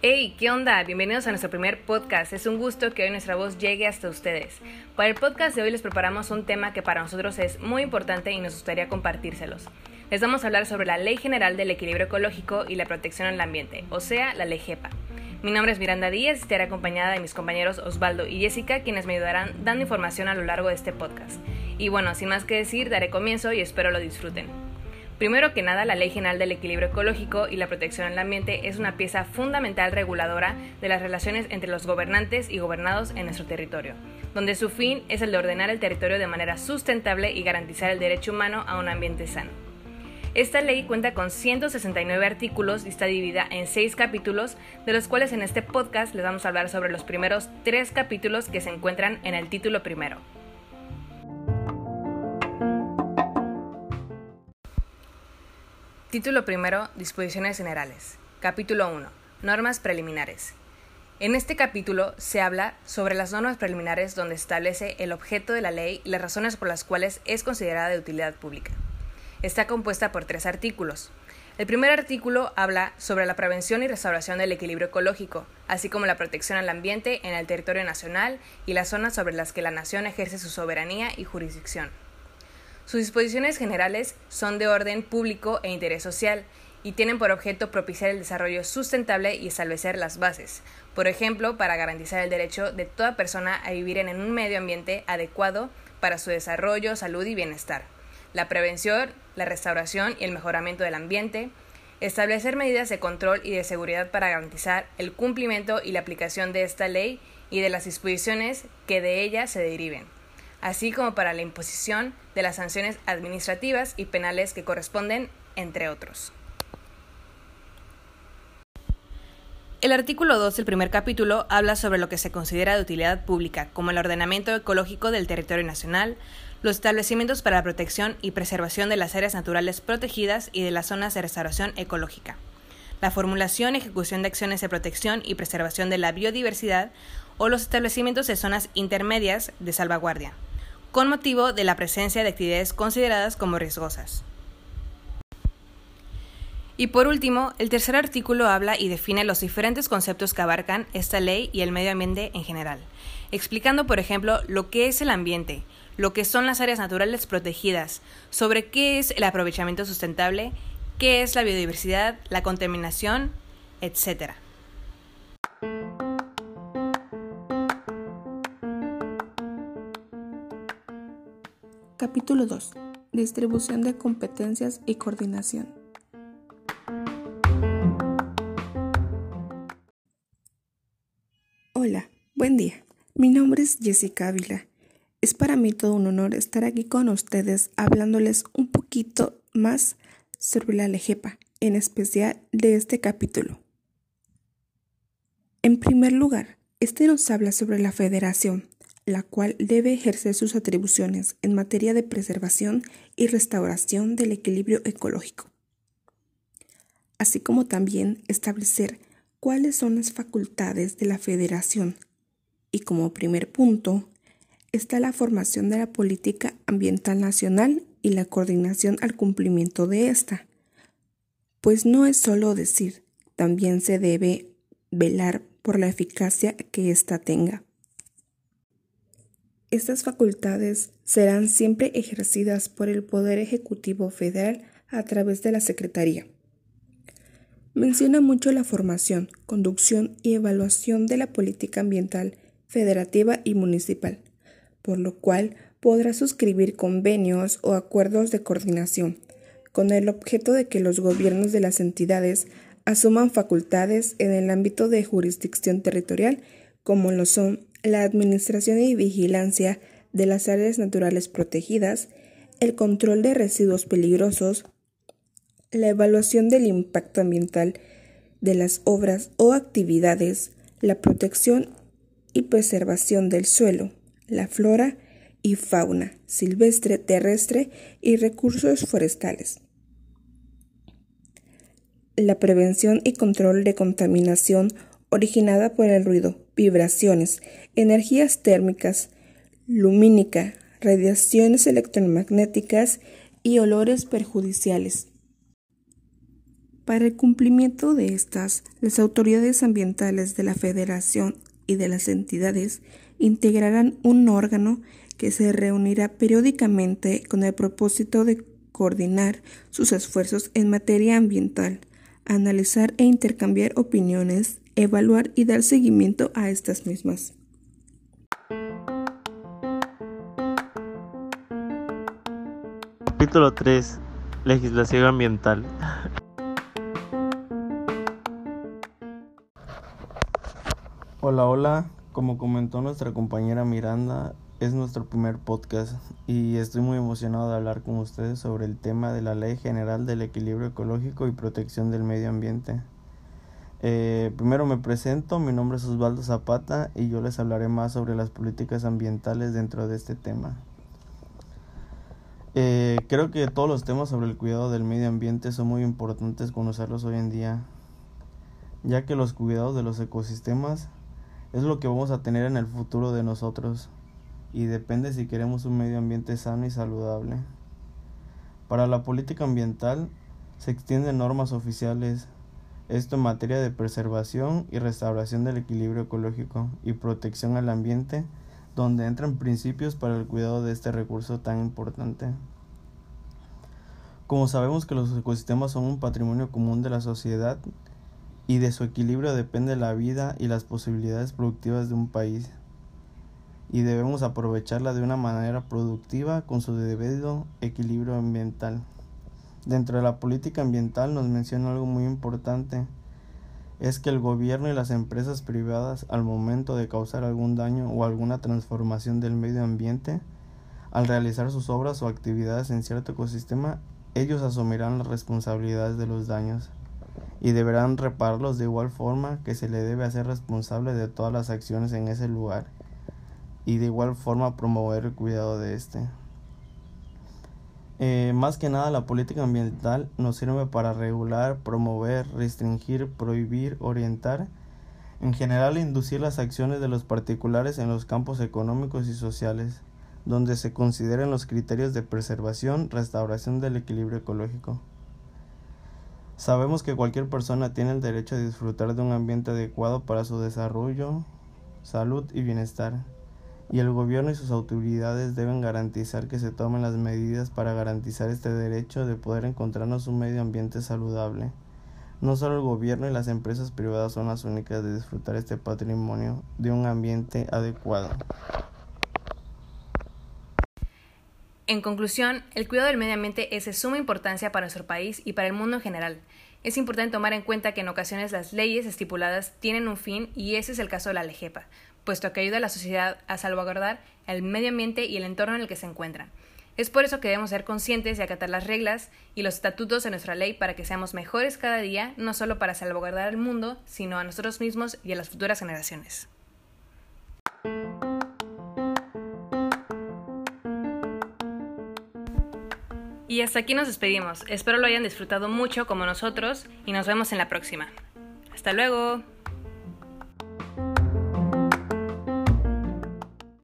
Hey, ¿qué onda? Bienvenidos a nuestro primer podcast. Es un gusto que hoy nuestra voz llegue hasta ustedes. Para el podcast de hoy les preparamos un tema que para nosotros es muy importante y nos gustaría compartírselos. Les vamos a hablar sobre la Ley General del Equilibrio Ecológico y la Protección al Ambiente, o sea, la Ley GEPA. Mi nombre es Miranda Díaz y estaré acompañada de mis compañeros Osvaldo y Jessica, quienes me ayudarán dando información a lo largo de este podcast. Y bueno, sin más que decir, daré comienzo y espero lo disfruten. Primero que nada, la Ley General del Equilibrio Ecológico y la Protección al Ambiente es una pieza fundamental reguladora de las relaciones entre los gobernantes y gobernados en nuestro territorio, donde su fin es el de ordenar el territorio de manera sustentable y garantizar el derecho humano a un ambiente sano. Esta ley cuenta con 169 artículos y está dividida en 6 capítulos, de los cuales en este podcast les vamos a hablar sobre los primeros 3 capítulos que se encuentran en el título primero. Título primero, Disposiciones Generales. Capítulo 1. Normas preliminares. En este capítulo se habla sobre las normas preliminares donde establece el objeto de la ley y las razones por las cuales es considerada de utilidad pública. Está compuesta por tres artículos. El primer artículo habla sobre la prevención y restauración del equilibrio ecológico, así como la protección al ambiente en el territorio nacional y las zonas sobre las que la nación ejerce su soberanía y jurisdicción. Sus disposiciones generales son de orden público e interés social y tienen por objeto propiciar el desarrollo sustentable y establecer las bases, por ejemplo, para garantizar el derecho de toda persona a vivir en un medio ambiente adecuado para su desarrollo, salud y bienestar, la prevención, la restauración y el mejoramiento del ambiente, establecer medidas de control y de seguridad para garantizar el cumplimiento y la aplicación de esta ley y de las disposiciones que de ella se deriven así como para la imposición de las sanciones administrativas y penales que corresponden, entre otros. El artículo 2 del primer capítulo habla sobre lo que se considera de utilidad pública, como el ordenamiento ecológico del territorio nacional, los establecimientos para la protección y preservación de las áreas naturales protegidas y de las zonas de restauración ecológica, la formulación y ejecución de acciones de protección y preservación de la biodiversidad o los establecimientos de zonas intermedias de salvaguardia, con motivo de la presencia de actividades consideradas como riesgosas. Y por último, el tercer artículo habla y define los diferentes conceptos que abarcan esta ley y el medio ambiente en general, explicando, por ejemplo, lo que es el ambiente, lo que son las áreas naturales protegidas, sobre qué es el aprovechamiento sustentable, qué es la biodiversidad, la contaminación, etc. Capítulo 2. Distribución de competencias y coordinación. Hola, buen día. Mi nombre es Jessica Ávila. Es para mí todo un honor estar aquí con ustedes hablándoles un poquito más sobre la LEGEPA, en especial de este capítulo. En primer lugar, este nos habla sobre la federación, la cual debe ejercer sus atribuciones en materia de preservación y restauración del equilibrio ecológico, así como también establecer cuáles son las facultades de la federación y como primer punto está la formación de la política ambiental nacional y la coordinación al cumplimiento de esta, pues no es solo decir, también se debe velar por la eficacia que ésta tenga. Estas facultades serán siempre ejercidas por el Poder Ejecutivo Federal a través de la Secretaría. Menciona mucho la formación, conducción y evaluación de la política ambiental federativa y municipal, por lo cual podrá suscribir convenios o acuerdos de coordinación, con el objeto de que los gobiernos de las entidades asuman facultades en el ámbito de jurisdicción territorial, como lo son la administración y vigilancia de las áreas naturales protegidas, el control de residuos peligrosos, la evaluación del impacto ambiental de las obras o actividades, la protección y preservación del suelo, la flora y fauna silvestre, terrestre y recursos forestales. La prevención y control de contaminación originada por el ruido, vibraciones, energías térmicas, lumínica, radiaciones electromagnéticas y olores perjudiciales. Para el cumplimiento de estas, las autoridades ambientales de la Federación y de las entidades integrarán un órgano que se reunirá periódicamente con el propósito de coordinar sus esfuerzos en materia ambiental, analizar e intercambiar opiniones, evaluar y dar seguimiento a estas mismas. Capítulo 3. Legislación ambiental. Hola, hola. Como comentó nuestra compañera Miranda, es nuestro primer podcast y estoy muy emocionado de hablar con ustedes sobre el tema de la Ley General del Equilibrio Ecológico y Protección del Medio Ambiente. Eh, primero me presento, mi nombre es Osvaldo Zapata y yo les hablaré más sobre las políticas ambientales dentro de este tema. Eh, creo que todos los temas sobre el cuidado del medio ambiente son muy importantes conocerlos hoy en día, ya que los cuidados de los ecosistemas es lo que vamos a tener en el futuro de nosotros y depende si queremos un medio ambiente sano y saludable. Para la política ambiental se extienden normas oficiales, esto en materia de preservación y restauración del equilibrio ecológico y protección al ambiente, donde entran principios para el cuidado de este recurso tan importante. Como sabemos que los ecosistemas son un patrimonio común de la sociedad y de su equilibrio depende la vida y las posibilidades productivas de un país y debemos aprovecharla de una manera productiva con su debido equilibrio ambiental. Dentro de la política ambiental nos menciona algo muy importante, es que el gobierno y las empresas privadas al momento de causar algún daño o alguna transformación del medio ambiente, al realizar sus obras o actividades en cierto ecosistema, ellos asumirán las responsabilidades de los daños y deberán repararlos de igual forma que se le debe hacer responsable de todas las acciones en ese lugar y de igual forma promover el cuidado de este. Eh, más que nada la política ambiental nos sirve para regular, promover, restringir, prohibir, orientar, en general inducir las acciones de los particulares en los campos económicos y sociales, donde se consideren los criterios de preservación, restauración del equilibrio ecológico. Sabemos que cualquier persona tiene el derecho a disfrutar de un ambiente adecuado para su desarrollo, salud y bienestar y el gobierno y sus autoridades deben garantizar que se tomen las medidas para garantizar este derecho de poder encontrarnos un medio ambiente saludable. No solo el gobierno y las empresas privadas son las únicas de disfrutar este patrimonio de un ambiente adecuado. En conclusión, el cuidado del medio ambiente es de suma importancia para nuestro país y para el mundo en general. Es importante tomar en cuenta que en ocasiones las leyes estipuladas tienen un fin y ese es el caso de la LEGEPA, puesto que ayuda a la sociedad a salvaguardar el medio ambiente y el entorno en el que se encuentran. Es por eso que debemos ser conscientes de acatar las reglas y los estatutos de nuestra ley para que seamos mejores cada día, no solo para salvaguardar el mundo, sino a nosotros mismos y a las futuras generaciones. Y hasta aquí nos despedimos. Espero lo hayan disfrutado mucho como nosotros y nos vemos en la próxima. Hasta luego.